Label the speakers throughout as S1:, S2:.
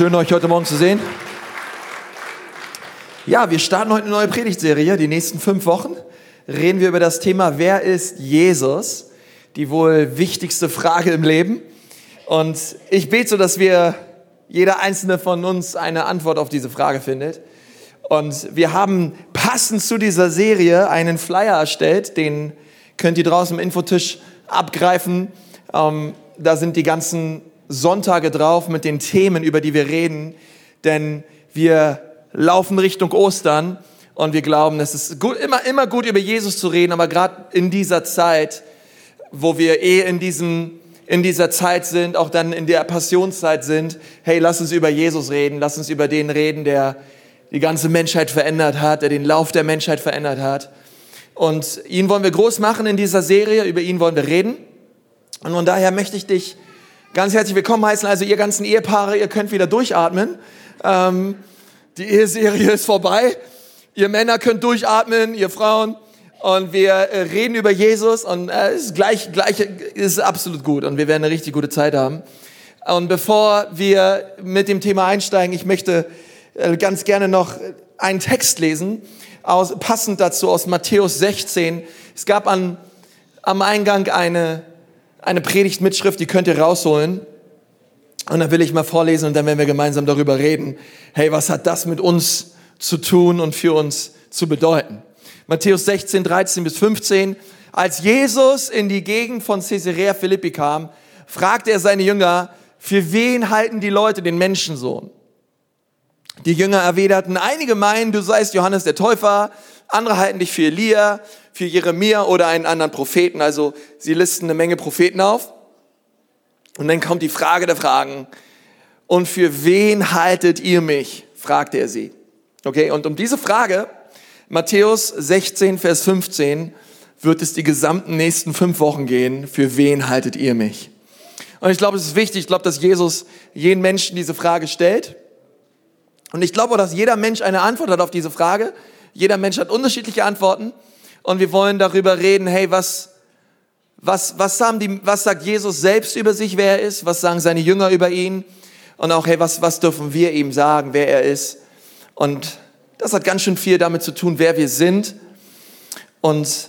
S1: Schön, euch heute Morgen zu sehen. Ja, wir starten heute eine neue Predigtserie. Die nächsten fünf Wochen reden wir über das Thema, wer ist Jesus? Die wohl wichtigste Frage im Leben. Und ich bete so, dass wir, jeder einzelne von uns eine Antwort auf diese Frage findet. Und wir haben passend zu dieser Serie einen Flyer erstellt, den könnt ihr draußen im Infotisch abgreifen. Ähm, da sind die ganzen Sonntage drauf mit den Themen, über die wir reden, denn wir laufen Richtung Ostern und wir glauben, es ist gut, immer, immer gut über Jesus zu reden, aber gerade in dieser Zeit, wo wir eh in diesem in dieser Zeit sind, auch dann in der Passionszeit sind, hey, lass uns über Jesus reden, lass uns über den reden, der die ganze Menschheit verändert hat, der den Lauf der Menschheit verändert hat. Und ihn wollen wir groß machen in dieser Serie, über ihn wollen wir reden. Und von daher möchte ich dich ganz herzlich willkommen heißen. Also ihr ganzen Ehepaare, ihr könnt wieder durchatmen. Ähm, die Eheserie ist vorbei. Ihr Männer könnt durchatmen, ihr Frauen. Und wir äh, reden über Jesus und äh, ist gleich, gleich ist absolut gut und wir werden eine richtig gute Zeit haben. Und bevor wir mit dem Thema einsteigen, ich möchte äh, ganz gerne noch einen Text lesen, aus, passend dazu aus Matthäus 16. Es gab an, am Eingang eine eine Predigtmitschrift, die könnt ihr rausholen. Und dann will ich mal vorlesen und dann werden wir gemeinsam darüber reden. Hey, was hat das mit uns zu tun und für uns zu bedeuten? Matthäus 16, 13 bis 15. Als Jesus in die Gegend von Caesarea Philippi kam, fragte er seine Jünger, für wen halten die Leute den Menschensohn? Die Jünger erwiderten, einige meinen, du seist Johannes der Täufer, andere halten dich für Elia, für Jeremia oder einen anderen Propheten. Also sie listen eine Menge Propheten auf. Und dann kommt die Frage der Fragen. Und für wen haltet ihr mich? fragte er sie. Okay, und um diese Frage, Matthäus 16, Vers 15, wird es die gesamten nächsten fünf Wochen gehen. Für wen haltet ihr mich? Und ich glaube, es ist wichtig, ich glaube, dass Jesus jeden Menschen diese Frage stellt. Und ich glaube auch, dass jeder Mensch eine Antwort hat auf diese Frage. Jeder Mensch hat unterschiedliche Antworten und wir wollen darüber reden, hey, was, was, was, haben die, was sagt Jesus selbst über sich, wer er ist? Was sagen seine Jünger über ihn? Und auch, hey, was, was dürfen wir ihm sagen, wer er ist? Und das hat ganz schön viel damit zu tun, wer wir sind. Und,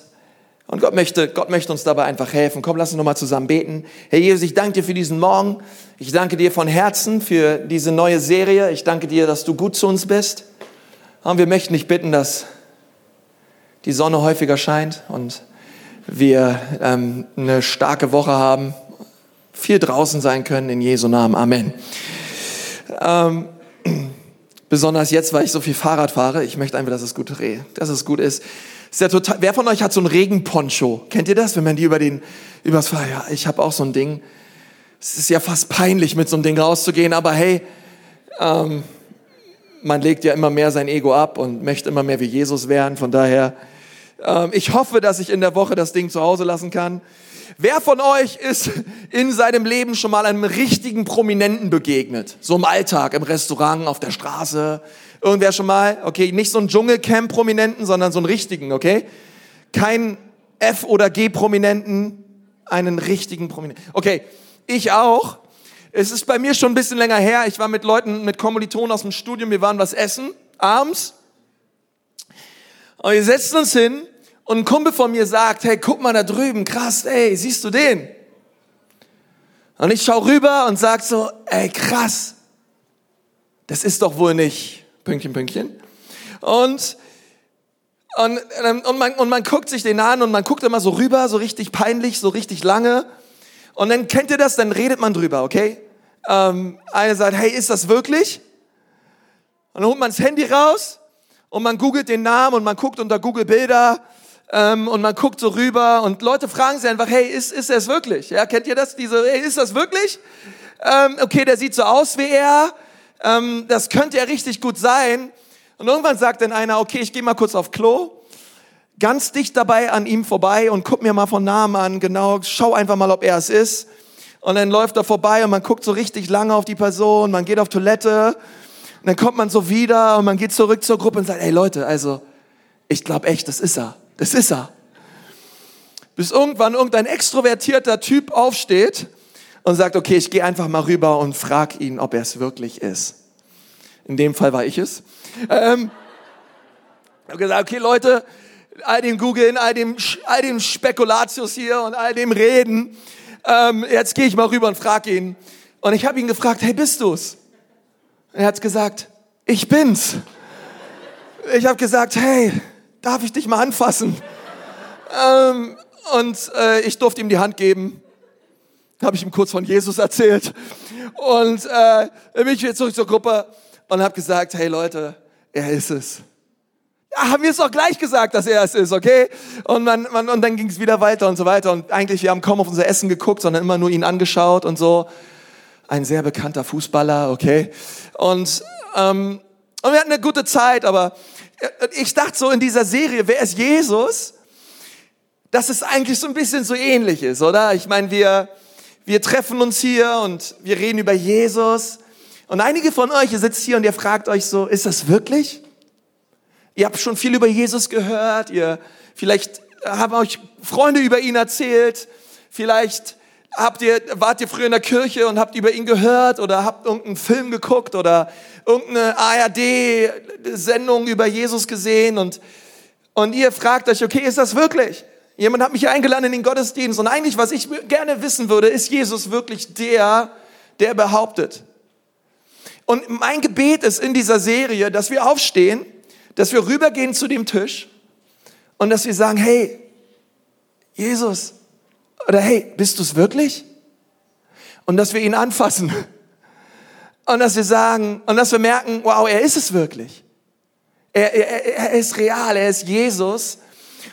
S1: und Gott, möchte, Gott möchte uns dabei einfach helfen. Komm, lass uns nochmal zusammen beten. Herr Jesus, ich danke dir für diesen Morgen. Ich danke dir von Herzen für diese neue Serie. Ich danke dir, dass du gut zu uns bist. Und wir möchten dich bitten, dass die Sonne häufiger scheint und wir ähm, eine starke Woche haben, viel draußen sein können in Jesu Namen. Amen. Ähm, besonders jetzt, weil ich so viel Fahrrad fahre. Ich möchte einfach, dass es gut, dass es gut ist. ist ja total, wer von euch hat so ein Regenponcho? Kennt ihr das? Wenn man die über den, übers Fahr, ja, ich habe auch so ein Ding. Es ist ja fast peinlich, mit so einem Ding rauszugehen, aber hey, ähm, man legt ja immer mehr sein Ego ab und möchte immer mehr wie Jesus werden. Von daher ähm, ich hoffe, dass ich in der Woche das Ding zu Hause lassen kann. Wer von euch ist in seinem Leben schon mal einem richtigen Prominenten begegnet? So im Alltag, im Restaurant, auf der Straße. Irgendwer schon mal? Okay, nicht so ein Dschungelcamp-Prominenten, sondern so einen richtigen, okay? Kein F- oder G-Prominenten, einen richtigen Prominenten. Okay, ich auch. Es ist bei mir schon ein bisschen länger her. Ich war mit Leuten, mit Kommilitonen aus dem Studium, wir waren was essen, abends. Und wir setzten uns hin und ein Kumpel von mir sagt, hey, guck mal da drüben, krass, ey, siehst du den? Und ich schaue rüber und sag so, ey, krass, das ist doch wohl nicht, Pünktchen, Pünktchen. Und, und, ähm, und, man, und man guckt sich den an und man guckt immer so rüber, so richtig peinlich, so richtig lange. Und dann kennt ihr das, dann redet man drüber, okay? Ähm, einer sagt, hey, ist das wirklich? Und dann holt man das Handy raus und man googelt den Namen und man guckt unter Google Bilder ähm, und man guckt so rüber und Leute fragen sich einfach, hey, ist, ist es wirklich? Ja, kennt ihr das? Diese, hey, ist das wirklich? Ähm, okay, der sieht so aus wie er. Ähm, das könnte ja richtig gut sein. Und irgendwann sagt dann einer, okay, ich gehe mal kurz auf Klo, ganz dicht dabei an ihm vorbei und guck mir mal von Namen an, genau, schau einfach mal, ob er es ist. Und dann läuft er vorbei und man guckt so richtig lange auf die Person, man geht auf Toilette und dann kommt man so wieder und man geht zurück zur Gruppe und sagt, ey Leute, also ich glaube echt, das ist er. Das ist er. Bis irgendwann irgendein extrovertierter Typ aufsteht und sagt, okay, ich gehe einfach mal rüber und frag ihn, ob er es wirklich ist. In dem Fall war ich es. Ähm, ich habe gesagt, okay Leute, all dem Googlen, all dem, all dem Spekulatius hier und all dem Reden, ähm, jetzt gehe ich mal rüber und frag ihn. Und ich habe ihn gefragt, hey, bist du's? Er hat gesagt, ich bin's. Ich habe gesagt, hey, darf ich dich mal anfassen? Ähm, und äh, ich durfte ihm die Hand geben. Habe ich ihm kurz von Jesus erzählt. Und äh, bin ich wieder zurück zur Gruppe und habe gesagt, hey Leute, er ist es. Haben wir es doch gleich gesagt, dass er es ist, okay? Und, man, man, und dann ging es wieder weiter und so weiter. Und eigentlich, wir haben kaum auf unser Essen geguckt, sondern immer nur ihn angeschaut und so. Ein sehr bekannter Fußballer, okay? Und, ähm, und wir hatten eine gute Zeit, aber äh, ich dachte so in dieser Serie, wer ist Jesus? Dass es eigentlich so ein bisschen so ähnlich ist, oder? Ich meine, wir, wir treffen uns hier und wir reden über Jesus. Und einige von euch, ihr sitzt hier und ihr fragt euch so, ist das wirklich? Ihr habt schon viel über Jesus gehört, ihr vielleicht haben euch Freunde über ihn erzählt, vielleicht habt ihr, wart ihr früher in der Kirche und habt über ihn gehört oder habt irgendeinen Film geguckt oder irgendeine ARD-Sendung über Jesus gesehen und, und ihr fragt euch, okay, ist das wirklich? Jemand hat mich eingeladen in den Gottesdienst und eigentlich, was ich gerne wissen würde, ist Jesus wirklich der, der behauptet? Und mein Gebet ist in dieser Serie, dass wir aufstehen, dass wir rübergehen zu dem Tisch und dass wir sagen, hey, Jesus, oder hey, bist du es wirklich? Und dass wir ihn anfassen. Und dass wir sagen, und dass wir merken, wow, er ist es wirklich. Er, er, er ist real, er ist Jesus.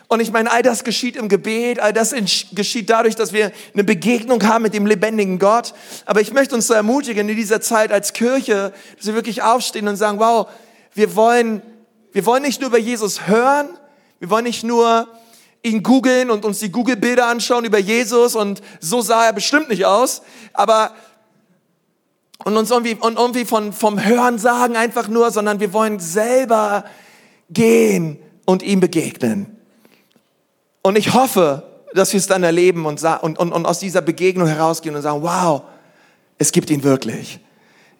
S1: Und ich meine, all das geschieht im Gebet, all das geschieht dadurch, dass wir eine Begegnung haben mit dem lebendigen Gott. Aber ich möchte uns so ermutigen in dieser Zeit als Kirche, dass wir wirklich aufstehen und sagen, wow, wir wollen, wir wollen nicht nur über Jesus hören, wir wollen nicht nur ihn googeln und uns die Google-Bilder anschauen über Jesus und so sah er bestimmt nicht aus, aber und uns irgendwie, und irgendwie von, vom Hören sagen einfach nur, sondern wir wollen selber gehen und ihm begegnen. Und ich hoffe, dass wir es dann erleben und, und, und, und aus dieser Begegnung herausgehen und sagen, wow, es gibt ihn wirklich.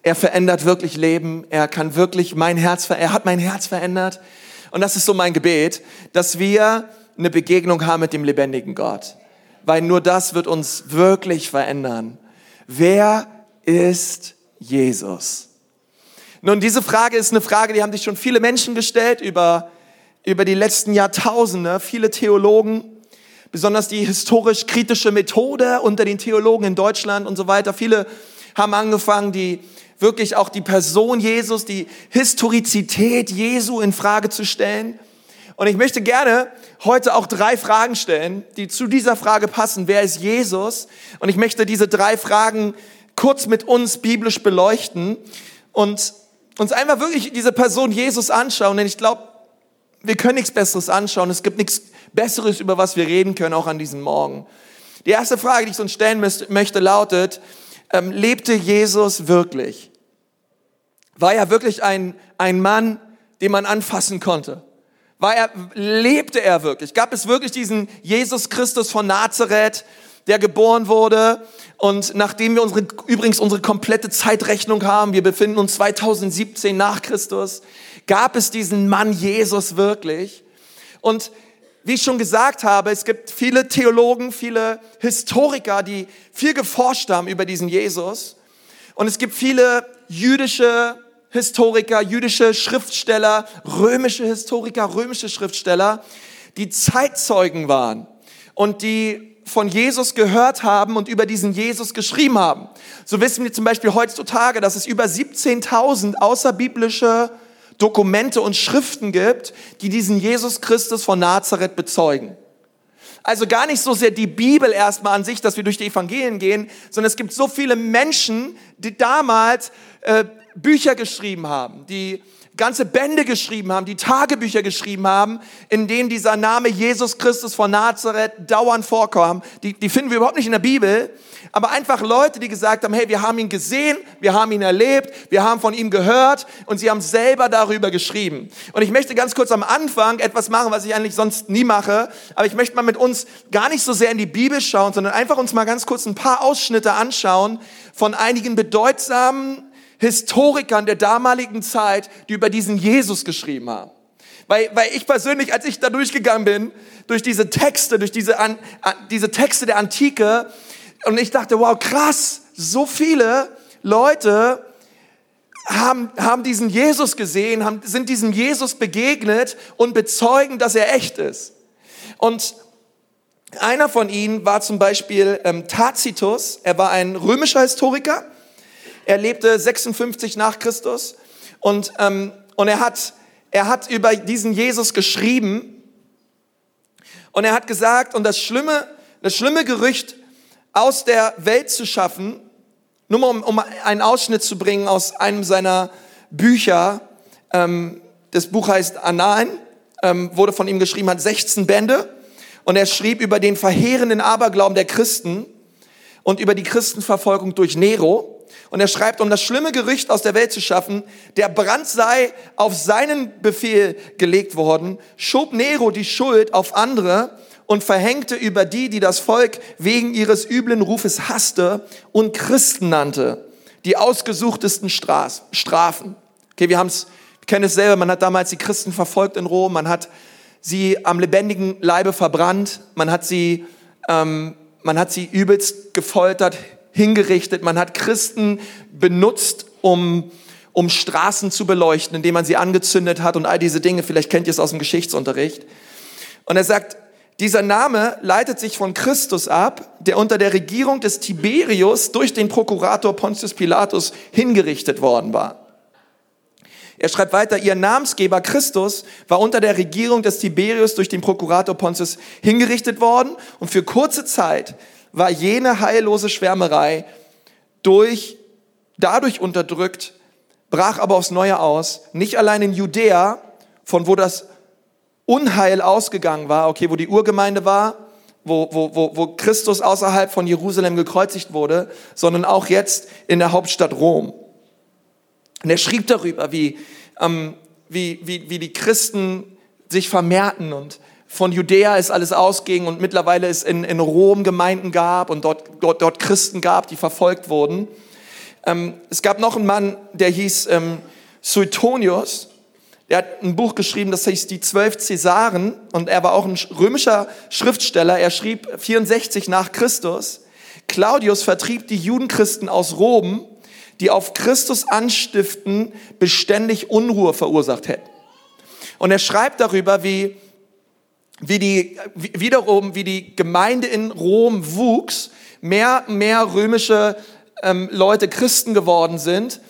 S1: Er verändert wirklich Leben. Er kann wirklich mein Herz, er hat mein Herz verändert. Und das ist so mein Gebet, dass wir eine Begegnung haben mit dem lebendigen Gott. Weil nur das wird uns wirklich verändern. Wer ist Jesus? Nun, diese Frage ist eine Frage, die haben sich schon viele Menschen gestellt über über die letzten Jahrtausende viele Theologen, besonders die historisch-kritische Methode unter den Theologen in Deutschland und so weiter. Viele haben angefangen, die wirklich auch die Person Jesus, die Historizität Jesu in Frage zu stellen. Und ich möchte gerne heute auch drei Fragen stellen, die zu dieser Frage passen. Wer ist Jesus? Und ich möchte diese drei Fragen kurz mit uns biblisch beleuchten und uns einfach wirklich diese Person Jesus anschauen. Denn ich glaube, wir können nichts Besseres anschauen. Es gibt nichts Besseres, über was wir reden können, auch an diesem Morgen. Die erste Frage, die ich uns stellen möchte, lautet, ähm, lebte Jesus wirklich? War er wirklich ein, ein Mann, den man anfassen konnte? War er, lebte er wirklich? Gab es wirklich diesen Jesus Christus von Nazareth, der geboren wurde? Und nachdem wir unsere, übrigens unsere komplette Zeitrechnung haben, wir befinden uns 2017 nach Christus, Gab es diesen Mann Jesus wirklich? Und wie ich schon gesagt habe, es gibt viele Theologen, viele Historiker, die viel geforscht haben über diesen Jesus. Und es gibt viele jüdische Historiker, jüdische Schriftsteller, römische Historiker, römische Schriftsteller, die Zeitzeugen waren und die von Jesus gehört haben und über diesen Jesus geschrieben haben. So wissen wir zum Beispiel heutzutage, dass es über 17.000 außerbiblische Dokumente und Schriften gibt, die diesen Jesus Christus von Nazareth bezeugen. Also gar nicht so sehr die Bibel erstmal an sich, dass wir durch die Evangelien gehen, sondern es gibt so viele Menschen, die damals äh, Bücher geschrieben haben, die ganze Bände geschrieben haben, die Tagebücher geschrieben haben, in denen dieser Name Jesus Christus von Nazareth dauernd vorkam. Die, die finden wir überhaupt nicht in der Bibel, aber einfach Leute, die gesagt haben, hey, wir haben ihn gesehen, wir haben ihn erlebt, wir haben von ihm gehört und sie haben selber darüber geschrieben. Und ich möchte ganz kurz am Anfang etwas machen, was ich eigentlich sonst nie mache, aber ich möchte mal mit uns gar nicht so sehr in die Bibel schauen, sondern einfach uns mal ganz kurz ein paar Ausschnitte anschauen von einigen bedeutsamen Historikern der damaligen Zeit, die über diesen Jesus geschrieben haben. Weil, weil ich persönlich, als ich da durchgegangen bin, durch diese Texte, durch diese, an, diese Texte der Antike, und ich dachte, wow, krass, so viele Leute haben, haben diesen Jesus gesehen, haben, sind diesem Jesus begegnet und bezeugen, dass er echt ist. Und einer von ihnen war zum Beispiel ähm, Tacitus. Er war ein römischer Historiker er lebte 56 nach Christus und, ähm, und er, hat, er hat über diesen Jesus geschrieben und er hat gesagt, und das schlimme, das schlimme Gerücht aus der Welt zu schaffen, nur mal um, um einen Ausschnitt zu bringen aus einem seiner Bücher, ähm, das Buch heißt Annalen, ähm, wurde von ihm geschrieben, hat 16 Bände und er schrieb über den verheerenden Aberglauben der Christen und über die Christenverfolgung durch Nero. Und er schreibt, um das schlimme Gerücht aus der Welt zu schaffen, der Brand sei auf seinen Befehl gelegt worden, schob Nero die Schuld auf andere und verhängte über die, die das Volk wegen ihres üblen Rufes hasste und Christen nannte, die ausgesuchtesten Strafen. Okay, wir haben es, kennen es selber, man hat damals die Christen verfolgt in Rom, man hat sie am lebendigen Leibe verbrannt, man hat sie, ähm, man hat sie übelst gefoltert, hingerichtet, man hat Christen benutzt, um, um Straßen zu beleuchten, indem man sie angezündet hat und all diese Dinge. Vielleicht kennt ihr es aus dem Geschichtsunterricht. Und er sagt, dieser Name leitet sich von Christus ab, der unter der Regierung des Tiberius durch den Prokurator Pontius Pilatus hingerichtet worden war. Er schreibt weiter, ihr Namensgeber Christus war unter der Regierung des Tiberius durch den Prokurator Pontius hingerichtet worden und für kurze Zeit war jene heillose Schwärmerei durch, dadurch unterdrückt, brach aber aufs Neue aus, nicht allein in Judäa, von wo das Unheil ausgegangen war, okay, wo die Urgemeinde war, wo, wo, wo, wo Christus außerhalb von Jerusalem gekreuzigt wurde, sondern auch jetzt in der Hauptstadt Rom. Und er schrieb darüber, wie, ähm, wie, wie, wie die Christen sich vermehrten und von Judäa es alles ausging und mittlerweile es in, in Rom Gemeinden gab und dort, dort, dort Christen gab, die verfolgt wurden. Ähm, es gab noch einen Mann, der hieß ähm, Suetonius. Der hat ein Buch geschrieben, das hieß Die Zwölf Cäsaren und er war auch ein römischer Schriftsteller. Er schrieb 64 nach Christus. Claudius vertrieb die Judenchristen aus Rom, die auf Christus anstiften beständig Unruhe verursacht hätten. Und er schreibt darüber, wie wie die, wiederum, wie die Gemeinde in Rom wuchs, mehr, mehr römische ähm, Leute Christen geworden sind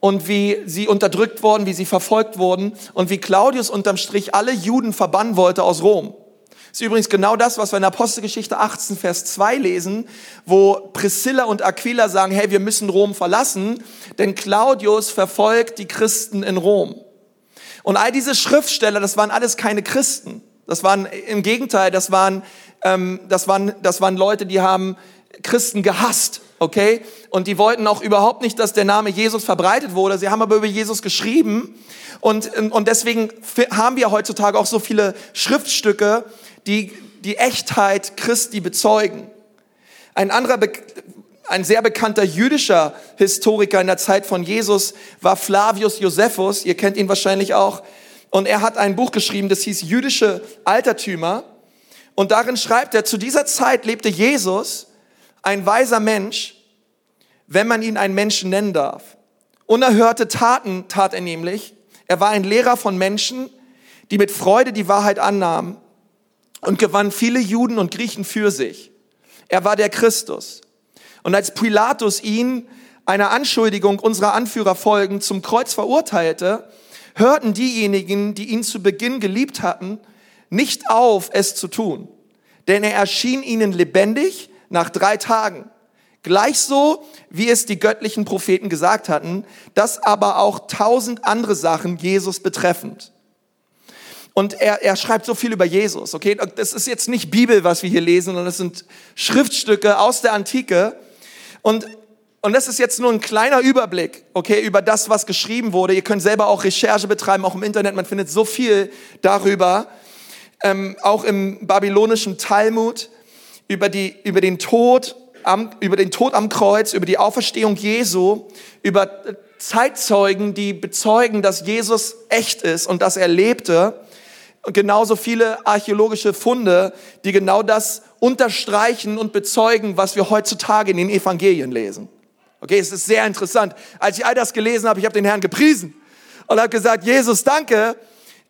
S1: und wie sie unterdrückt wurden, wie sie verfolgt wurden und wie Claudius unterm Strich alle Juden verbannen wollte aus Rom. Das ist übrigens genau das, was wir in Apostelgeschichte 18, Vers 2 lesen, wo Priscilla und Aquila sagen, hey, wir müssen Rom verlassen, denn Claudius verfolgt die Christen in Rom. Und all diese Schriftsteller, das waren alles keine Christen. Das waren im Gegenteil, das waren, ähm, das waren, das waren Leute, die haben Christen gehasst, okay? Und die wollten auch überhaupt nicht, dass der Name Jesus verbreitet wurde. Sie haben aber über Jesus geschrieben. Und, und deswegen haben wir heutzutage auch so viele Schriftstücke, die die Echtheit Christi bezeugen. Ein anderer, ein sehr bekannter jüdischer Historiker in der Zeit von Jesus war Flavius Josephus. Ihr kennt ihn wahrscheinlich auch. Und er hat ein Buch geschrieben, das hieß Jüdische Altertümer. Und darin schreibt er, zu dieser Zeit lebte Jesus, ein weiser Mensch, wenn man ihn einen Menschen nennen darf. Unerhörte Taten tat er nämlich. Er war ein Lehrer von Menschen, die mit Freude die Wahrheit annahmen und gewann viele Juden und Griechen für sich. Er war der Christus. Und als Pilatus ihn einer Anschuldigung unserer Anführer folgen zum Kreuz verurteilte, hörten diejenigen, die ihn zu Beginn geliebt hatten, nicht auf, es zu tun. Denn er erschien ihnen lebendig nach drei Tagen. Gleich so, wie es die göttlichen Propheten gesagt hatten, das aber auch tausend andere Sachen Jesus betreffend. Und er, er schreibt so viel über Jesus, okay? Das ist jetzt nicht Bibel, was wir hier lesen, sondern das sind Schriftstücke aus der Antike. Und, und das ist jetzt nur ein kleiner Überblick, okay, über das, was geschrieben wurde. Ihr könnt selber auch Recherche betreiben, auch im Internet. Man findet so viel darüber. Ähm, auch im babylonischen Talmud über, die, über den Tod am, über den Tod am Kreuz, über die Auferstehung Jesu, über Zeitzeugen, die bezeugen, dass Jesus echt ist und dass er lebte. Und genauso viele archäologische Funde, die genau das unterstreichen und bezeugen, was wir heutzutage in den Evangelien lesen. Okay, es ist sehr interessant. Als ich all das gelesen habe, ich habe den Herrn gepriesen und habe gesagt, Jesus, danke,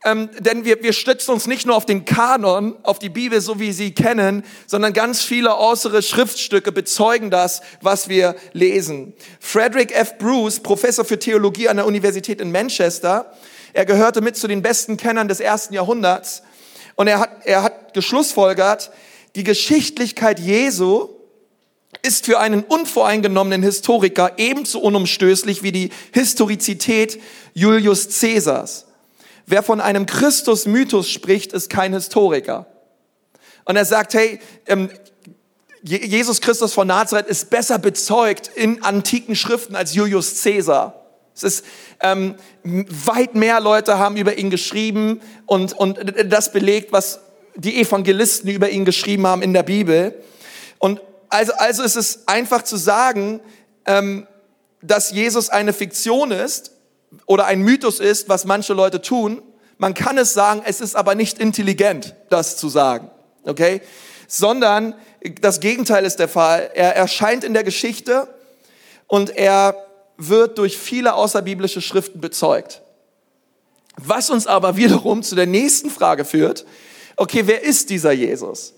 S1: ähm, denn wir, wir stützen uns nicht nur auf den Kanon, auf die Bibel, so wie sie kennen, sondern ganz viele äußere Schriftstücke bezeugen das, was wir lesen. Frederick F. Bruce, Professor für Theologie an der Universität in Manchester, er gehörte mit zu den besten Kennern des ersten Jahrhunderts und er hat, er hat geschlussfolgert, die Geschichtlichkeit Jesu ist für einen unvoreingenommenen Historiker ebenso unumstößlich wie die Historizität Julius Caesars. Wer von einem Christus-Mythos spricht, ist kein Historiker. Und er sagt, hey, ähm, Jesus Christus von Nazareth ist besser bezeugt in antiken Schriften als Julius Caesar. Es ist ähm, weit mehr Leute haben über ihn geschrieben und, und das belegt, was die Evangelisten über ihn geschrieben haben in der Bibel. Und also, also ist es einfach zu sagen, ähm, dass Jesus eine Fiktion ist oder ein Mythos ist, was manche Leute tun. Man kann es sagen, es ist aber nicht intelligent, das zu sagen. Okay? Sondern das Gegenteil ist der Fall. Er erscheint in der Geschichte und er wird durch viele außerbiblische Schriften bezeugt. Was uns aber wiederum zu der nächsten Frage führt, okay, wer ist dieser Jesus?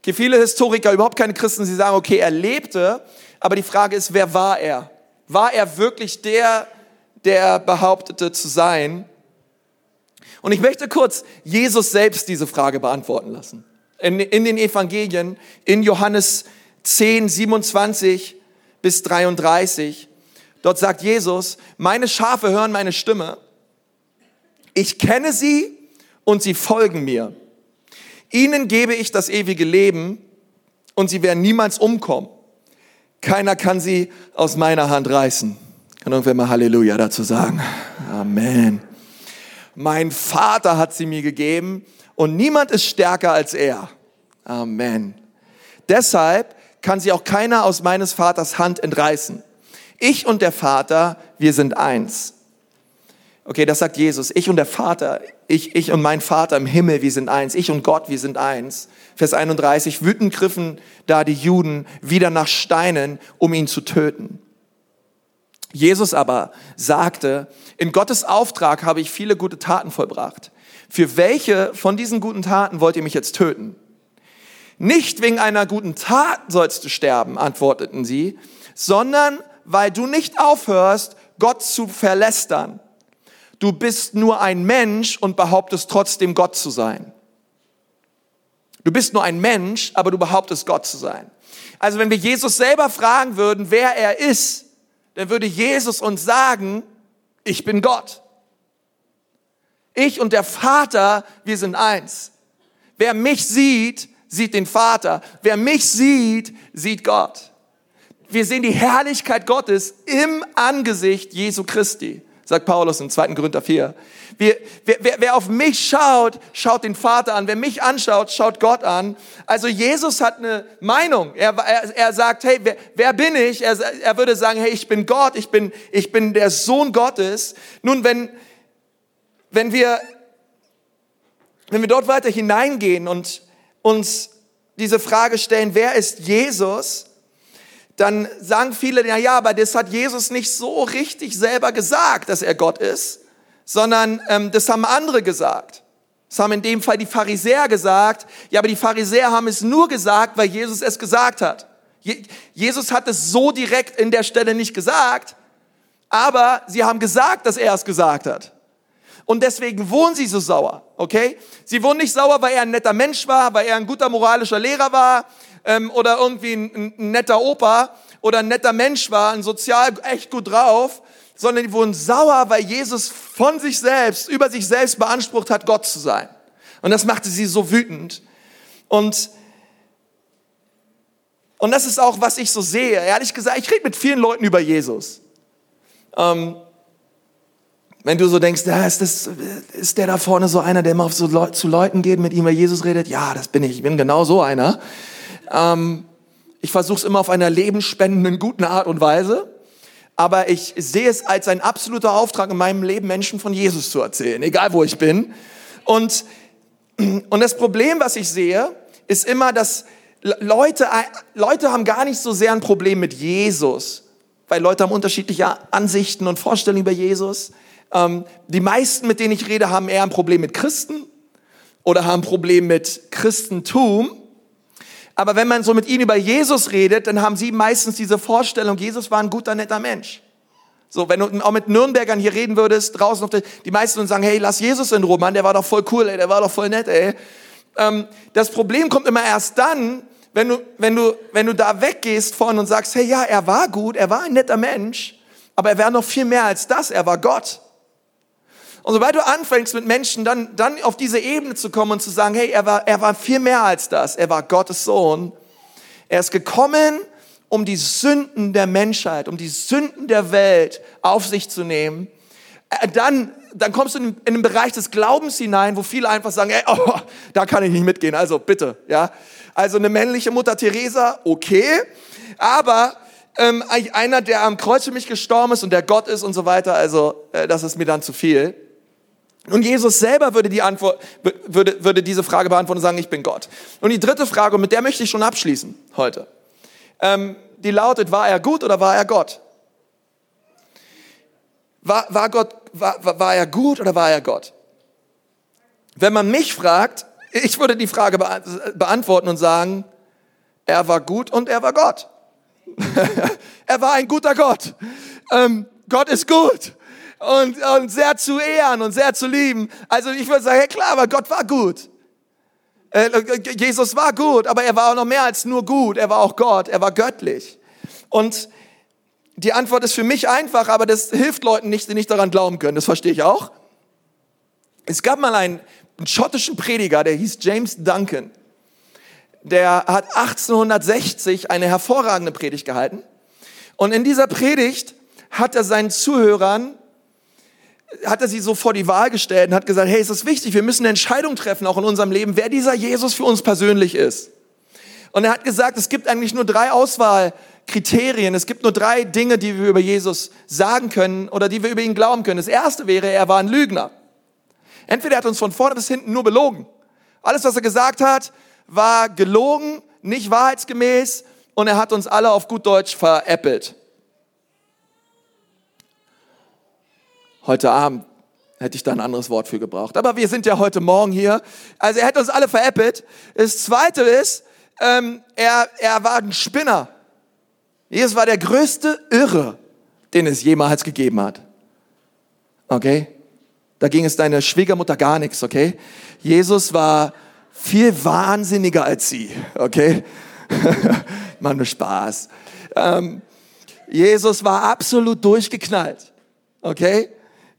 S1: Okay, viele Historiker, überhaupt keine Christen, sie sagen, okay, er lebte, aber die Frage ist, wer war er? War er wirklich der, der behauptete zu sein. Und ich möchte kurz Jesus selbst diese Frage beantworten lassen. In, in den Evangelien, in Johannes 10, 27 bis 33, dort sagt Jesus, meine Schafe hören meine Stimme. Ich kenne sie und sie folgen mir. Ihnen gebe ich das ewige Leben und sie werden niemals umkommen. Keiner kann sie aus meiner Hand reißen. Kann irgendwer mal Halleluja dazu sagen? Amen. Mein Vater hat sie mir gegeben und niemand ist stärker als er. Amen. Deshalb kann sie auch keiner aus meines Vaters Hand entreißen. Ich und der Vater, wir sind eins. Okay, das sagt Jesus. Ich und der Vater, ich, ich und mein Vater im Himmel, wir sind eins. Ich und Gott, wir sind eins. Vers 31. Wütend griffen da die Juden wieder nach Steinen, um ihn zu töten. Jesus aber sagte, in Gottes Auftrag habe ich viele gute Taten vollbracht. Für welche von diesen guten Taten wollt ihr mich jetzt töten? Nicht wegen einer guten Tat sollst du sterben, antworteten sie, sondern weil du nicht aufhörst, Gott zu verlästern. Du bist nur ein Mensch und behauptest trotzdem Gott zu sein. Du bist nur ein Mensch, aber du behauptest Gott zu sein. Also wenn wir Jesus selber fragen würden, wer er ist, dann würde Jesus uns sagen, ich bin Gott. Ich und der Vater, wir sind eins. Wer mich sieht, sieht den Vater. Wer mich sieht, sieht Gott. Wir sehen die Herrlichkeit Gottes im Angesicht Jesu Christi sagt Paulus in 2. Korinther 4. wer, wer, wer auf mich schaut, schaut den Vater an. Wer mich anschaut, schaut Gott an. Also Jesus hat eine Meinung. Er, er, er sagt, hey, wer, wer bin ich? Er, er würde sagen, hey, ich bin Gott, ich bin, ich bin der Sohn Gottes. Nun, wenn, wenn wir, wenn wir dort weiter hineingehen und uns diese Frage stellen, wer ist Jesus? Dann sagen viele, na ja, aber das hat Jesus nicht so richtig selber gesagt, dass er Gott ist, sondern ähm, das haben andere gesagt. Das haben in dem Fall die Pharisäer gesagt. Ja, aber die Pharisäer haben es nur gesagt, weil Jesus es gesagt hat. Je Jesus hat es so direkt in der Stelle nicht gesagt, aber sie haben gesagt, dass er es gesagt hat. und deswegen wurden sie so sauer, okay? Sie wurden nicht sauer, weil er ein netter Mensch war, weil er ein guter moralischer Lehrer war ähm, oder irgendwie ein, ein netter Opa oder ein netter Mensch war, ein sozial echt gut drauf, sondern die wurden sauer, weil Jesus von sich selbst, über sich selbst beansprucht hat, Gott zu sein. Und das machte sie so wütend. Und, und das ist auch, was ich so sehe. Ehrlich gesagt, ich rede mit vielen Leuten über Jesus. Ähm, wenn du so denkst, ja, ist, das, ist der da vorne so einer, der immer auf so Le zu Leuten geht, mit ihm über Jesus redet? Ja, das bin ich. Ich bin genau so einer. Ähm, ich versuche es immer auf einer lebensspendenden, guten Art und Weise aber ich sehe es als ein absoluter Auftrag in meinem Leben, Menschen von Jesus zu erzählen, egal wo ich bin. Und, und das Problem, was ich sehe, ist immer, dass Leute, Leute haben gar nicht so sehr ein Problem mit Jesus, weil Leute haben unterschiedliche Ansichten und Vorstellungen über Jesus. Ähm, die meisten, mit denen ich rede, haben eher ein Problem mit Christen oder haben ein Problem mit Christentum aber wenn man so mit ihnen über Jesus redet, dann haben sie meistens diese Vorstellung, Jesus war ein guter, netter Mensch. So, wenn du auch mit Nürnbergern hier reden würdest, draußen auf der, die meisten sagen, hey, lass Jesus in Ruhe, Mann, der war doch voll cool, ey, der war doch voll nett, ey. Ähm, das Problem kommt immer erst dann, wenn du, wenn du, wenn du da weggehst von und sagst, hey, ja, er war gut, er war ein netter Mensch, aber er war noch viel mehr als das, er war Gott. Und sobald du anfängst mit Menschen dann, dann auf diese Ebene zu kommen und zu sagen, hey, er war, er war viel mehr als das, er war Gottes Sohn. Er ist gekommen, um die Sünden der Menschheit, um die Sünden der Welt auf sich zu nehmen. Äh, dann, dann kommst du in, den Bereich des Glaubens hinein, wo viele einfach sagen, ey, oh, da kann ich nicht mitgehen, also bitte, ja. Also eine männliche Mutter Teresa, okay, aber ähm, einer, der am Kreuz für mich gestorben ist und der Gott ist und so weiter, also äh, das ist mir dann zu viel. Und Jesus selber würde, die Antwort, würde, würde diese Frage beantworten und sagen, ich bin Gott. Und die dritte Frage, und mit der möchte ich schon abschließen heute, ähm, die lautet, war er gut oder war er Gott? War, war, Gott war, war er gut oder war er Gott? Wenn man mich fragt, ich würde die Frage beantworten und sagen, er war gut und er war Gott. er war ein guter Gott. Ähm, Gott ist gut und, und sehr zu ehren und sehr zu lieben. Also ich würde sagen, ja klar, aber Gott war gut. Äh, Jesus war gut, aber er war auch noch mehr als nur gut. Er war auch Gott, er war göttlich. Und die Antwort ist für mich einfach, aber das hilft Leuten nicht, die nicht daran glauben können. Das verstehe ich auch. Es gab mal einen, einen schottischen Prediger, der hieß James Duncan. Der hat 1860 eine hervorragende Predigt gehalten. Und in dieser Predigt hat er seinen Zuhörern hat er sie so vor die Wahl gestellt und hat gesagt, hey, es ist wichtig, wir müssen eine Entscheidung treffen, auch in unserem Leben, wer dieser Jesus für uns persönlich ist. Und er hat gesagt, es gibt eigentlich nur drei Auswahlkriterien, es gibt nur drei Dinge, die wir über Jesus sagen können oder die wir über ihn glauben können. Das erste wäre, er war ein Lügner. Entweder er hat uns von vorne bis hinten nur belogen. Alles, was er gesagt hat, war gelogen, nicht wahrheitsgemäß und er hat uns alle auf gut Deutsch veräppelt. Heute Abend hätte ich da ein anderes Wort für gebraucht. Aber wir sind ja heute Morgen hier. Also er hätte uns alle veräppelt. Das Zweite ist, ähm, er, er war ein Spinner. Jesus war der größte Irre, den es jemals gegeben hat. Okay? Da ging es deiner Schwiegermutter gar nichts, okay? Jesus war viel wahnsinniger als sie, okay? Mann, nur Spaß. Ähm, Jesus war absolut durchgeknallt, okay?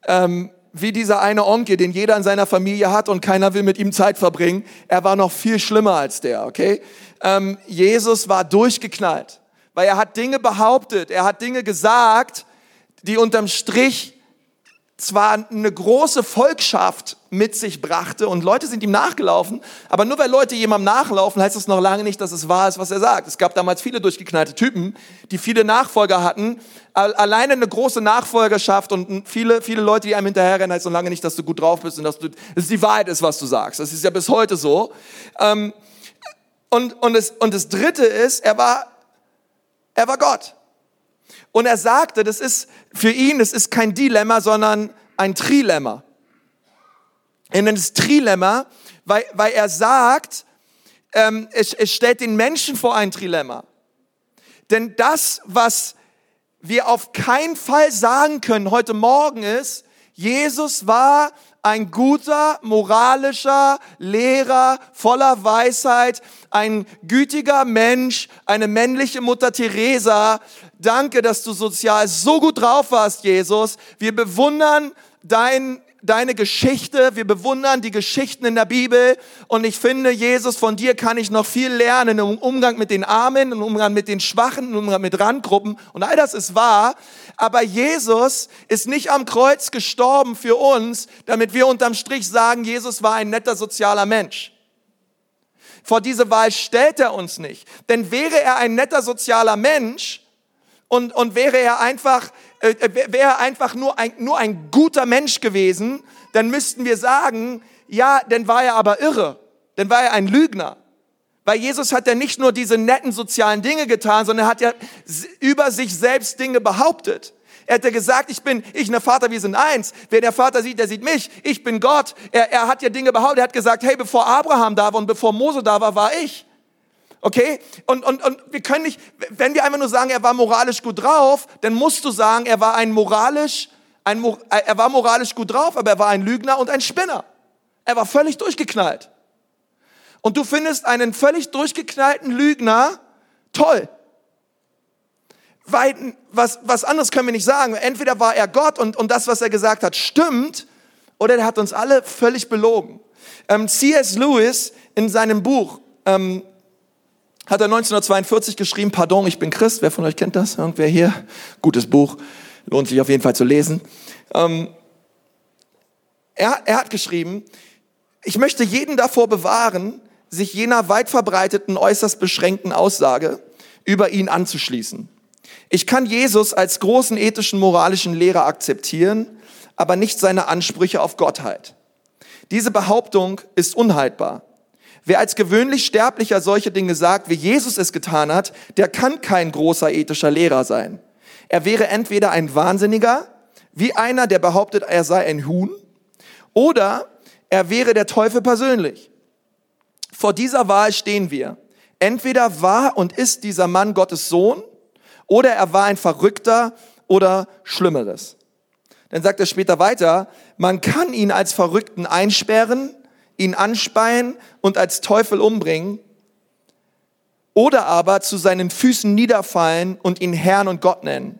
S1: Ähm, wie dieser eine Onkel, den jeder in seiner Familie hat und keiner will mit ihm Zeit verbringen. Er war noch viel schlimmer als der, okay? Ähm, Jesus war durchgeknallt, weil er hat Dinge behauptet, er hat Dinge gesagt, die unterm Strich zwar eine große Volkschaft mit sich brachte und Leute sind ihm nachgelaufen, aber nur weil Leute jemandem nachlaufen, heißt das noch lange nicht, dass es wahr ist, was er sagt. Es gab damals viele durchgeknallte Typen, die viele Nachfolger hatten, alleine eine große Nachfolgerschaft und viele, viele Leute, die einem hinterherrennen, heißt noch lange nicht, dass du gut drauf bist und dass du, dass die Wahrheit ist, was du sagst. Das ist ja bis heute so. Ähm, und, und, das, und das dritte ist, er war, er war Gott. Und er sagte, das ist für ihn, das ist kein Dilemma, sondern ein Trilemma. Er nennt es Trilemma, weil, weil er sagt, ähm, es, es stellt den Menschen vor ein Trilemma. Denn das, was wir auf keinen Fall sagen können heute Morgen ist, Jesus war ein guter, moralischer Lehrer voller Weisheit, ein gütiger Mensch, eine männliche Mutter Teresa. Danke, dass du sozial so gut drauf warst, Jesus. Wir bewundern dein deine Geschichte, wir bewundern die Geschichten in der Bibel und ich finde, Jesus, von dir kann ich noch viel lernen im Umgang mit den Armen, im Umgang mit den Schwachen, im Umgang mit Randgruppen und all das ist wahr, aber Jesus ist nicht am Kreuz gestorben für uns, damit wir unterm Strich sagen, Jesus war ein netter sozialer Mensch. Vor diese Wahl stellt er uns nicht, denn wäre er ein netter sozialer Mensch und, und wäre er einfach äh, äh wäre einfach nur ein, nur ein guter Mensch gewesen, dann müssten wir sagen, ja, dann war er aber irre, dann war er ein Lügner. Weil Jesus hat ja nicht nur diese netten sozialen Dinge getan, sondern er hat ja über sich selbst Dinge behauptet. Er hat ja gesagt, ich bin, ich und der Vater, wir sind eins. Wer der Vater sieht, der sieht mich. Ich bin Gott. Er, er hat ja Dinge behauptet. Er hat gesagt, hey, bevor Abraham da war und bevor Mose da war, war ich. Okay? Und, und, und wir können nicht, wenn wir einfach nur sagen, er war moralisch gut drauf, dann musst du sagen, er war ein moralisch, ein, er war moralisch gut drauf, aber er war ein Lügner und ein Spinner. Er war völlig durchgeknallt. Und du findest einen völlig durchgeknallten Lügner toll. Weil, was, was anderes können wir nicht sagen. Entweder war er Gott und, und das, was er gesagt hat, stimmt, oder er hat uns alle völlig belogen. Ähm, C.S. Lewis in seinem Buch ähm, hat er 1942 geschrieben, Pardon, ich bin Christ. Wer von euch kennt das? Irgendwer hier? Gutes Buch, lohnt sich auf jeden Fall zu lesen. Ähm, er, er hat geschrieben, ich möchte jeden davor bewahren, sich jener weit verbreiteten, äußerst beschränkten Aussage über ihn anzuschließen. Ich kann Jesus als großen ethischen, moralischen Lehrer akzeptieren, aber nicht seine Ansprüche auf Gottheit. Diese Behauptung ist unhaltbar. Wer als gewöhnlich Sterblicher solche Dinge sagt, wie Jesus es getan hat, der kann kein großer ethischer Lehrer sein. Er wäre entweder ein Wahnsinniger, wie einer, der behauptet, er sei ein Huhn, oder er wäre der Teufel persönlich. Vor dieser Wahl stehen wir. Entweder war und ist dieser Mann Gottes Sohn, oder er war ein Verrückter oder Schlimmeres. Dann sagt er später weiter, man kann ihn als Verrückten einsperren, ihn anspeien und als Teufel umbringen oder aber zu seinen Füßen niederfallen und ihn Herrn und Gott nennen.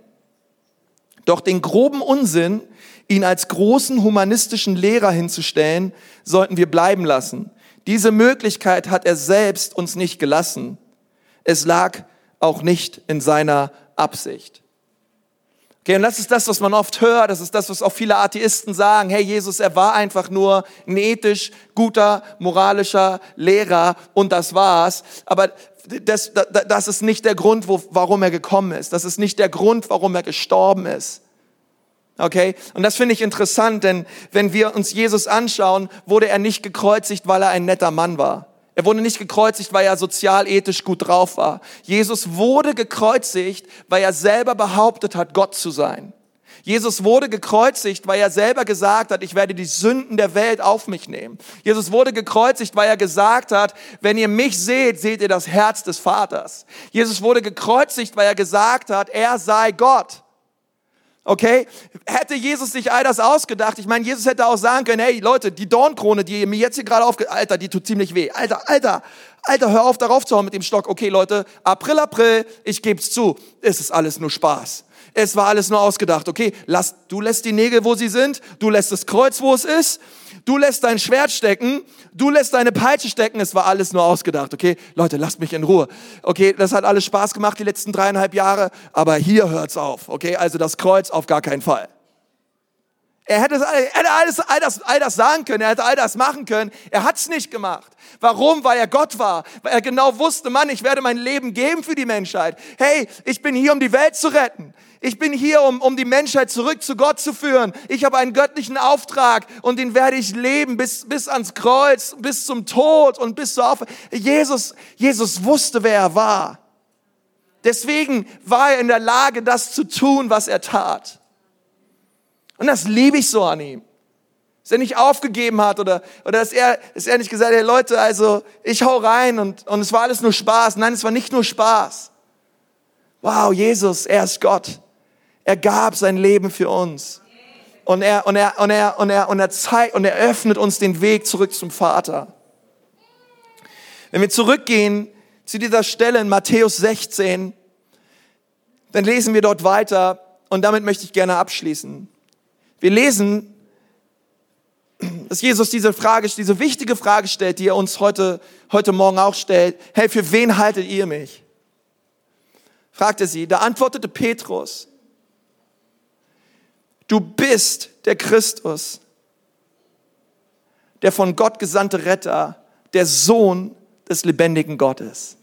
S1: Doch den groben Unsinn, ihn als großen humanistischen Lehrer hinzustellen, sollten wir bleiben lassen. Diese Möglichkeit hat er selbst uns nicht gelassen. Es lag auch nicht in seiner Absicht. Okay, und das ist das, was man oft hört, das ist das, was auch viele Atheisten sagen. Hey, Jesus, er war einfach nur ein ethisch guter, moralischer Lehrer und das war's. Aber das, das ist nicht der Grund, warum er gekommen ist. Das ist nicht der Grund, warum er gestorben ist. Okay? Und das finde ich interessant, denn wenn wir uns Jesus anschauen, wurde er nicht gekreuzigt, weil er ein netter Mann war. Er wurde nicht gekreuzigt, weil er sozial ethisch gut drauf war. Jesus wurde gekreuzigt, weil er selber behauptet hat, Gott zu sein. Jesus wurde gekreuzigt, weil er selber gesagt hat, ich werde die Sünden der Welt auf mich nehmen. Jesus wurde gekreuzigt, weil er gesagt hat, wenn ihr mich seht, seht ihr das Herz des Vaters. Jesus wurde gekreuzigt, weil er gesagt hat, er sei Gott. Okay? Hätte Jesus sich all das ausgedacht? Ich meine, Jesus hätte auch sagen können, hey Leute, die Dornkrone, die mir jetzt hier gerade aufge... Alter, die tut ziemlich weh. Alter, Alter, Alter, hör auf darauf zu hauen mit dem Stock. Okay, Leute, April, April, ich geb's zu. Es ist alles nur Spaß. Es war alles nur ausgedacht. Okay, lass, du lässt die Nägel, wo sie sind. Du lässt das Kreuz, wo es ist. Du lässt dein Schwert stecken. Du lässt deine Peitsche stecken. Es war alles nur ausgedacht. Okay, Leute, lasst mich in Ruhe. Okay, das hat alles Spaß gemacht die letzten dreieinhalb Jahre. Aber hier hört's auf. Okay, also das Kreuz auf gar keinen Fall. Er hätte, er hätte alles, all, das, all das sagen können, er hätte all das machen können. Er hat's nicht gemacht. Warum? Weil er Gott war. Weil er genau wusste, Mann, ich werde mein Leben geben für die Menschheit. Hey, ich bin hier, um die Welt zu retten. Ich bin hier, um, um die Menschheit zurück zu Gott zu führen. Ich habe einen göttlichen Auftrag und den werde ich leben bis, bis ans Kreuz, bis zum Tod und bis zur Auferstehung. Jesus, Jesus wusste, wer er war. Deswegen war er in der Lage, das zu tun, was er tat. Und das liebe ich so an ihm. Dass er nicht aufgegeben hat oder, oder dass, er, dass er nicht gesagt hat, hey Leute, also ich hau rein und, und es war alles nur Spaß. Nein, es war nicht nur Spaß. Wow, Jesus, er ist Gott. Er gab sein Leben für uns. Und er, und er, und er, und er, und er zeigt, und er öffnet uns den Weg zurück zum Vater. Wenn wir zurückgehen zu dieser Stelle in Matthäus 16, dann lesen wir dort weiter und damit möchte ich gerne abschließen. Wir lesen, dass Jesus diese Frage, diese wichtige Frage stellt, die er uns heute, heute Morgen auch stellt. Hey, für wen haltet ihr mich? fragte sie. Da antwortete Petrus, du bist der Christus, der von Gott gesandte Retter, der Sohn des lebendigen Gottes.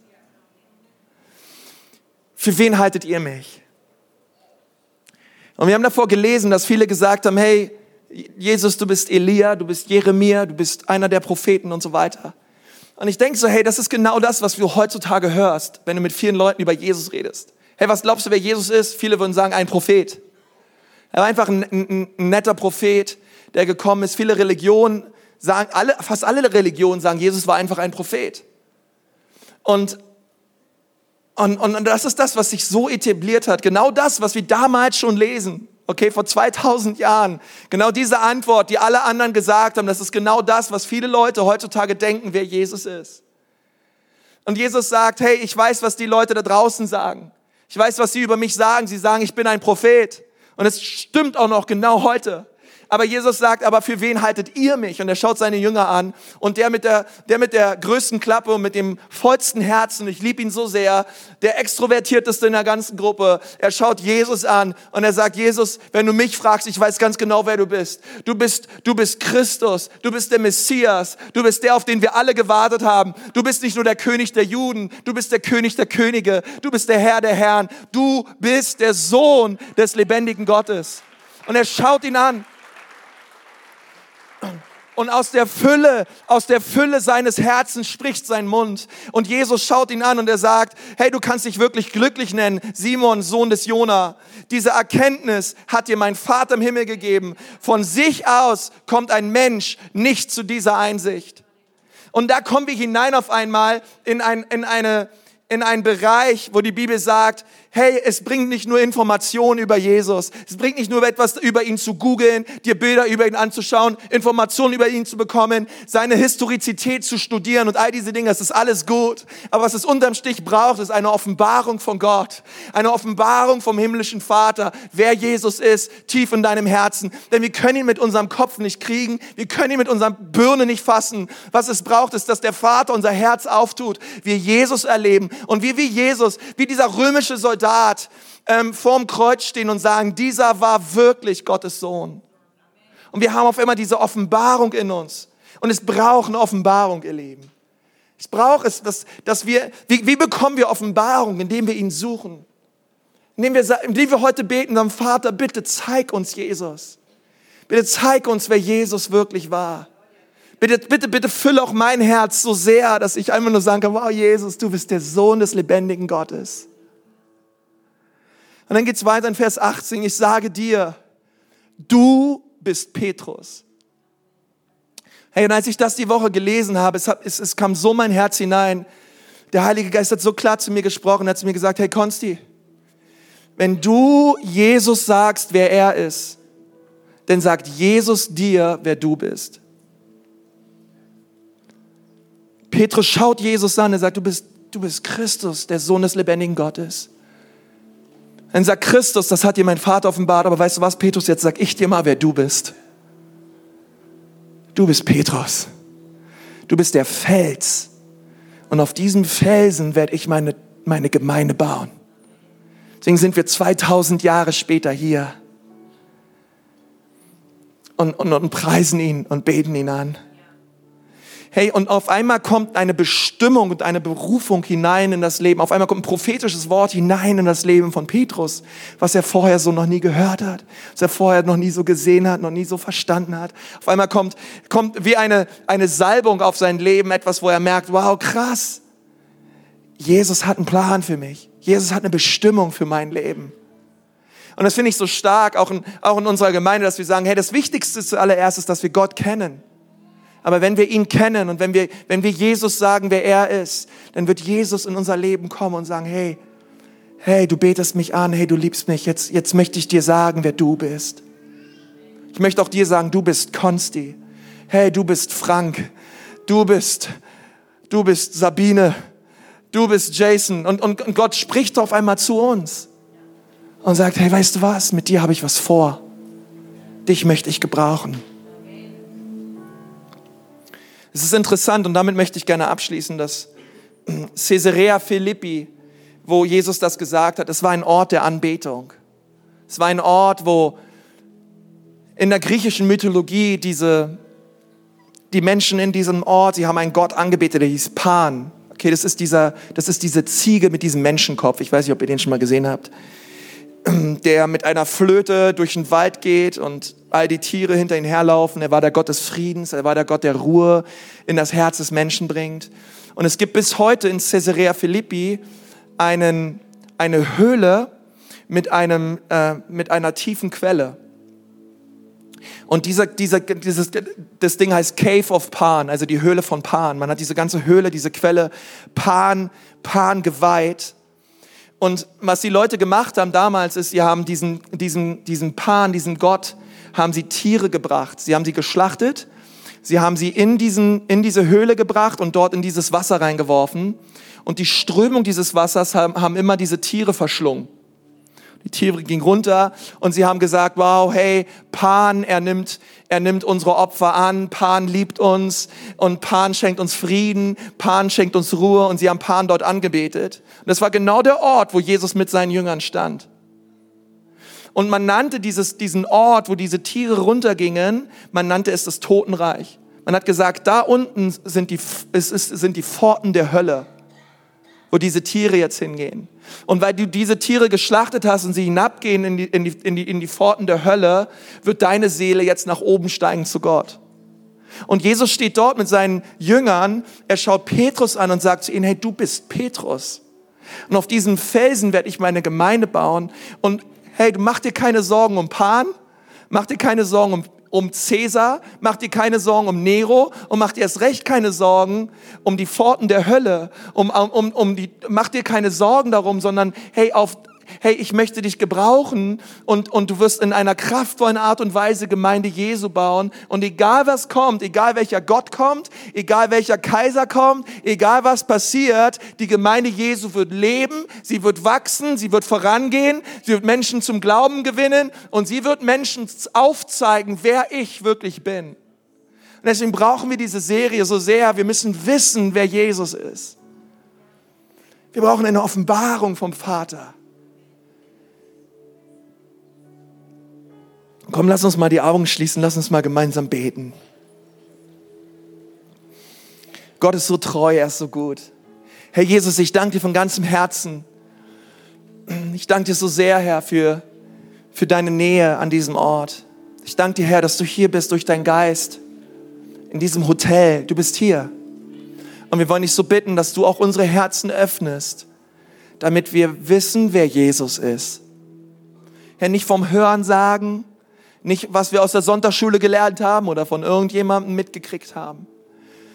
S1: Für wen haltet ihr mich? Und wir haben davor gelesen, dass viele gesagt haben, hey, Jesus, du bist Elia, du bist Jeremia, du bist einer der Propheten und so weiter. Und ich denke so, hey, das ist genau das, was du heutzutage hörst, wenn du mit vielen Leuten über Jesus redest. Hey, was glaubst du, wer Jesus ist? Viele würden sagen, ein Prophet. Er war einfach ein, ein, ein netter Prophet, der gekommen ist. Viele Religionen sagen, alle, fast alle Religionen sagen, Jesus war einfach ein Prophet. Und, und, und das ist das, was sich so etabliert hat. Genau das, was wir damals schon lesen. Okay, vor 2000 Jahren. Genau diese Antwort, die alle anderen gesagt haben, das ist genau das, was viele Leute heutzutage denken, wer Jesus ist. Und Jesus sagt, hey, ich weiß, was die Leute da draußen sagen. Ich weiß, was sie über mich sagen. Sie sagen, ich bin ein Prophet. Und es stimmt auch noch genau heute. Aber Jesus sagt, aber für wen haltet ihr mich? Und er schaut seine Jünger an. Und der mit der, der mit der größten Klappe und mit dem vollsten Herzen, ich liebe ihn so sehr, der extrovertierteste in der ganzen Gruppe, er schaut Jesus an und er sagt, Jesus, wenn du mich fragst, ich weiß ganz genau, wer du bist. Du bist, du bist Christus. Du bist der Messias. Du bist der, auf den wir alle gewartet haben. Du bist nicht nur der König der Juden. Du bist der König der Könige. Du bist der Herr der Herren. Du bist der Sohn des lebendigen Gottes. Und er schaut ihn an und aus der Fülle, aus der Fülle seines Herzens spricht sein Mund. Und Jesus schaut ihn an und er sagt, hey, du kannst dich wirklich glücklich nennen, Simon, Sohn des Jona. Diese Erkenntnis hat dir mein Vater im Himmel gegeben. Von sich aus kommt ein Mensch nicht zu dieser Einsicht. Und da kommen wir hinein auf einmal in, ein, in eine, in einen Bereich, wo die Bibel sagt, hey, es bringt nicht nur Informationen über Jesus, es bringt nicht nur etwas über ihn zu googeln, dir Bilder über ihn anzuschauen, Informationen über ihn zu bekommen, seine Historizität zu studieren und all diese Dinge, das ist alles gut. Aber was es unterm Stich braucht, ist eine Offenbarung von Gott, eine Offenbarung vom himmlischen Vater, wer Jesus ist, tief in deinem Herzen. Denn wir können ihn mit unserem Kopf nicht kriegen, wir können ihn mit unserem Birne nicht fassen. Was es braucht, ist, dass der Vater unser Herz auftut, wir Jesus erleben und wir wie Jesus, wie dieser römische Soldat ähm, vorm Kreuz stehen und sagen, dieser war wirklich Gottes Sohn. Und wir haben auf einmal diese Offenbarung in uns. Und es braucht eine Offenbarung, ihr Lieben. Es braucht es, dass, dass wir, wie, wie bekommen wir Offenbarung, indem wir ihn suchen? Indem wir, indem wir heute beten, dann Vater, bitte zeig uns Jesus. Bitte zeig uns, wer Jesus wirklich war. Bitte, bitte, bitte fülle auch mein Herz so sehr, dass ich einfach nur sagen kann, wow, Jesus, du bist der Sohn des lebendigen Gottes. Und dann geht's weiter in Vers 18. Ich sage dir, du bist Petrus. Hey, und als ich das die Woche gelesen habe, es, es, es kam so mein Herz hinein. Der Heilige Geist hat so klar zu mir gesprochen, hat zu mir gesagt, hey Konsti, wenn du Jesus sagst, wer er ist, dann sagt Jesus dir, wer du bist. Petrus schaut Jesus an, er sagt, du bist, du bist Christus, der Sohn des lebendigen Gottes. Dann sagt Christus, das hat dir mein Vater offenbart, aber weißt du was, Petrus, jetzt sag ich dir mal, wer du bist. Du bist Petrus. Du bist der Fels. Und auf diesem Felsen werde ich meine, meine Gemeinde bauen. Deswegen sind wir 2000 Jahre später hier und, und, und preisen ihn und beten ihn an. Hey, und auf einmal kommt eine Bestimmung und eine Berufung hinein in das Leben. Auf einmal kommt ein prophetisches Wort hinein in das Leben von Petrus, was er vorher so noch nie gehört hat, was er vorher noch nie so gesehen hat, noch nie so verstanden hat. Auf einmal kommt, kommt wie eine, eine Salbung auf sein Leben, etwas, wo er merkt, wow, krass. Jesus hat einen Plan für mich. Jesus hat eine Bestimmung für mein Leben. Und das finde ich so stark, auch in, auch in unserer Gemeinde, dass wir sagen, hey, das Wichtigste zuallererst ist, dass wir Gott kennen. Aber wenn wir ihn kennen und wenn wir, wenn wir Jesus sagen, wer er ist, dann wird Jesus in unser Leben kommen und sagen, hey, hey, du betest mich an, hey, du liebst mich, jetzt, jetzt möchte ich dir sagen, wer du bist. Ich möchte auch dir sagen, du bist Konsti. Hey, du bist Frank. Du bist, du bist Sabine. Du bist Jason. Und, und, und Gott spricht auf einmal zu uns und sagt, hey, weißt du was? Mit dir habe ich was vor. Dich möchte ich gebrauchen. Es ist interessant und damit möchte ich gerne abschließen, dass Caesarea Philippi, wo Jesus das gesagt hat, es war ein Ort der Anbetung. Es war ein Ort, wo in der griechischen Mythologie diese, die Menschen in diesem Ort, sie haben einen Gott angebetet, der hieß Pan. Okay, das ist dieser, das ist diese Ziege mit diesem Menschenkopf. Ich weiß nicht, ob ihr den schon mal gesehen habt. Der mit einer Flöte durch den Wald geht und all die Tiere hinter ihn herlaufen. Er war der Gott des Friedens, er war der Gott der Ruhe in das Herz des Menschen bringt. Und es gibt bis heute in Caesarea Philippi einen, eine Höhle mit, einem, äh, mit einer tiefen Quelle. Und dieser, dieser, dieses, das Ding heißt Cave of Pan, also die Höhle von Pan. Man hat diese ganze Höhle, diese Quelle Pan, Pan geweiht. Und was die Leute gemacht haben damals ist, sie haben diesen, diesen, diesen Pan, diesen Gott, haben sie Tiere gebracht. Sie haben sie geschlachtet. Sie haben sie in, diesen, in diese Höhle gebracht und dort in dieses Wasser reingeworfen. Und die Strömung dieses Wassers haben, haben immer diese Tiere verschlungen. Die Tiere gingen runter und sie haben gesagt, wow, hey, Pan, er nimmt, er nimmt unsere Opfer an, Pan liebt uns und Pan schenkt uns Frieden, Pan schenkt uns Ruhe und sie haben Pan dort angebetet. Und das war genau der Ort, wo Jesus mit seinen Jüngern stand. Und man nannte dieses, diesen Ort, wo diese Tiere runtergingen, man nannte es das Totenreich. Man hat gesagt, da unten sind die, es ist, sind die Pforten der Hölle wo diese Tiere jetzt hingehen. Und weil du diese Tiere geschlachtet hast und sie hinabgehen in die, in die, in die, in die Pforten der Hölle, wird deine Seele jetzt nach oben steigen zu Gott. Und Jesus steht dort mit seinen Jüngern, er schaut Petrus an und sagt zu ihnen, hey, du bist Petrus. Und auf diesem Felsen werde ich meine Gemeinde bauen. Und hey, mach dir keine Sorgen um Pan, mach dir keine Sorgen um um Cäsar, mach dir keine Sorgen um Nero und mach dir erst recht keine Sorgen um die Pforten der Hölle, um, um, um die, mach dir keine Sorgen darum, sondern hey, auf, hey, ich möchte dich gebrauchen und, und du wirst in einer kraftvollen Art und Weise Gemeinde Jesu bauen. Und egal was kommt, egal welcher Gott kommt, egal welcher Kaiser kommt, egal was passiert, die Gemeinde Jesu wird leben, sie wird wachsen, sie wird vorangehen, sie wird Menschen zum Glauben gewinnen und sie wird Menschen aufzeigen, wer ich wirklich bin. Und deswegen brauchen wir diese Serie so sehr. Wir müssen wissen, wer Jesus ist. Wir brauchen eine Offenbarung vom Vater. Komm, lass uns mal die Augen schließen, lass uns mal gemeinsam beten. Gott ist so treu, er ist so gut. Herr Jesus, ich danke dir von ganzem Herzen. Ich danke dir so sehr, Herr, für, für deine Nähe an diesem Ort. Ich danke dir, Herr, dass du hier bist durch deinen Geist, in diesem Hotel. Du bist hier. Und wir wollen dich so bitten, dass du auch unsere Herzen öffnest, damit wir wissen, wer Jesus ist. Herr, nicht vom Hören sagen, nicht, was wir aus der Sonntagsschule gelernt haben oder von irgendjemandem mitgekriegt haben.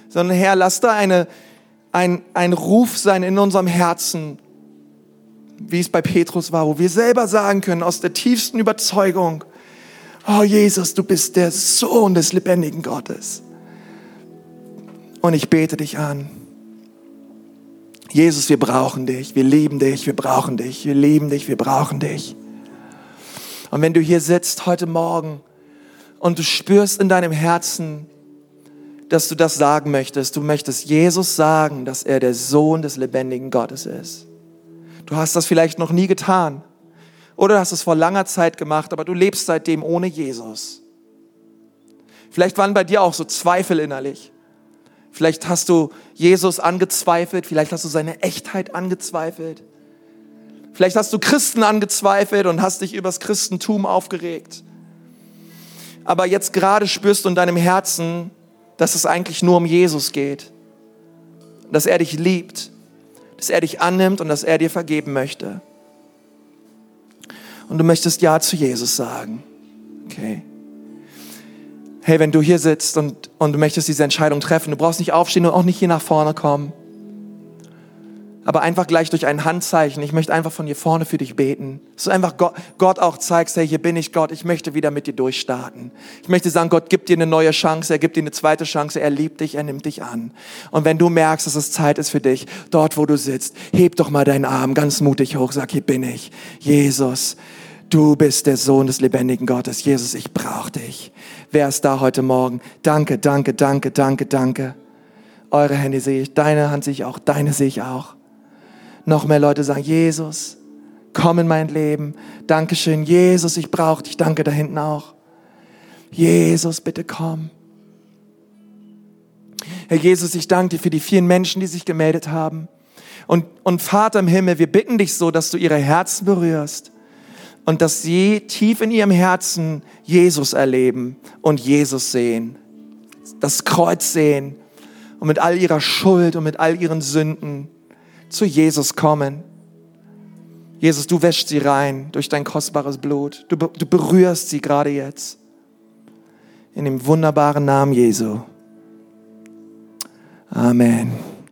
S1: Sondern Herr, lass da eine, ein, ein Ruf sein in unserem Herzen, wie es bei Petrus war, wo wir selber sagen können, aus der tiefsten Überzeugung, oh Jesus, du bist der Sohn des lebendigen Gottes. Und ich bete dich an. Jesus, wir brauchen dich, wir lieben dich, wir brauchen dich, wir lieben dich, wir brauchen dich. Und wenn du hier sitzt heute Morgen und du spürst in deinem Herzen, dass du das sagen möchtest, du möchtest Jesus sagen, dass er der Sohn des lebendigen Gottes ist. Du hast das vielleicht noch nie getan oder hast es vor langer Zeit gemacht, aber du lebst seitdem ohne Jesus. Vielleicht waren bei dir auch so Zweifel innerlich. Vielleicht hast du Jesus angezweifelt, vielleicht hast du seine Echtheit angezweifelt. Vielleicht hast du Christen angezweifelt und hast dich übers Christentum aufgeregt. Aber jetzt gerade spürst du in deinem Herzen, dass es eigentlich nur um Jesus geht. Dass er dich liebt, dass er dich annimmt und dass er dir vergeben möchte. Und du möchtest Ja zu Jesus sagen. Okay. Hey, wenn du hier sitzt und, und du möchtest diese Entscheidung treffen, du brauchst nicht aufstehen und auch nicht hier nach vorne kommen aber einfach gleich durch ein Handzeichen. Ich möchte einfach von hier vorne für dich beten. Du einfach Gott, Gott auch zeigst, hey, hier bin ich Gott, ich möchte wieder mit dir durchstarten. Ich möchte sagen, Gott gibt dir eine neue Chance, er gibt dir eine zweite Chance, er liebt dich, er nimmt dich an. Und wenn du merkst, dass es Zeit ist für dich, dort wo du sitzt, heb doch mal deinen Arm ganz mutig hoch, sag, hier bin ich. Jesus, du bist der Sohn des lebendigen Gottes. Jesus, ich brauche dich. Wer ist da heute Morgen? Danke, danke, danke, danke, danke. Eure Hände sehe ich, deine Hand sehe ich auch, deine sehe ich auch noch mehr Leute sagen, Jesus, komm in mein Leben. Dankeschön, Jesus, ich brauche dich. Danke da hinten auch. Jesus, bitte komm. Herr Jesus, ich danke dir für die vielen Menschen, die sich gemeldet haben. Und, und Vater im Himmel, wir bitten dich so, dass du ihre Herzen berührst und dass sie tief in ihrem Herzen Jesus erleben und Jesus sehen, das Kreuz sehen und mit all ihrer Schuld und mit all ihren Sünden zu Jesus kommen. Jesus, du wäschst sie rein durch dein kostbares Blut. Du, du berührst sie gerade jetzt. In dem wunderbaren Namen Jesu. Amen.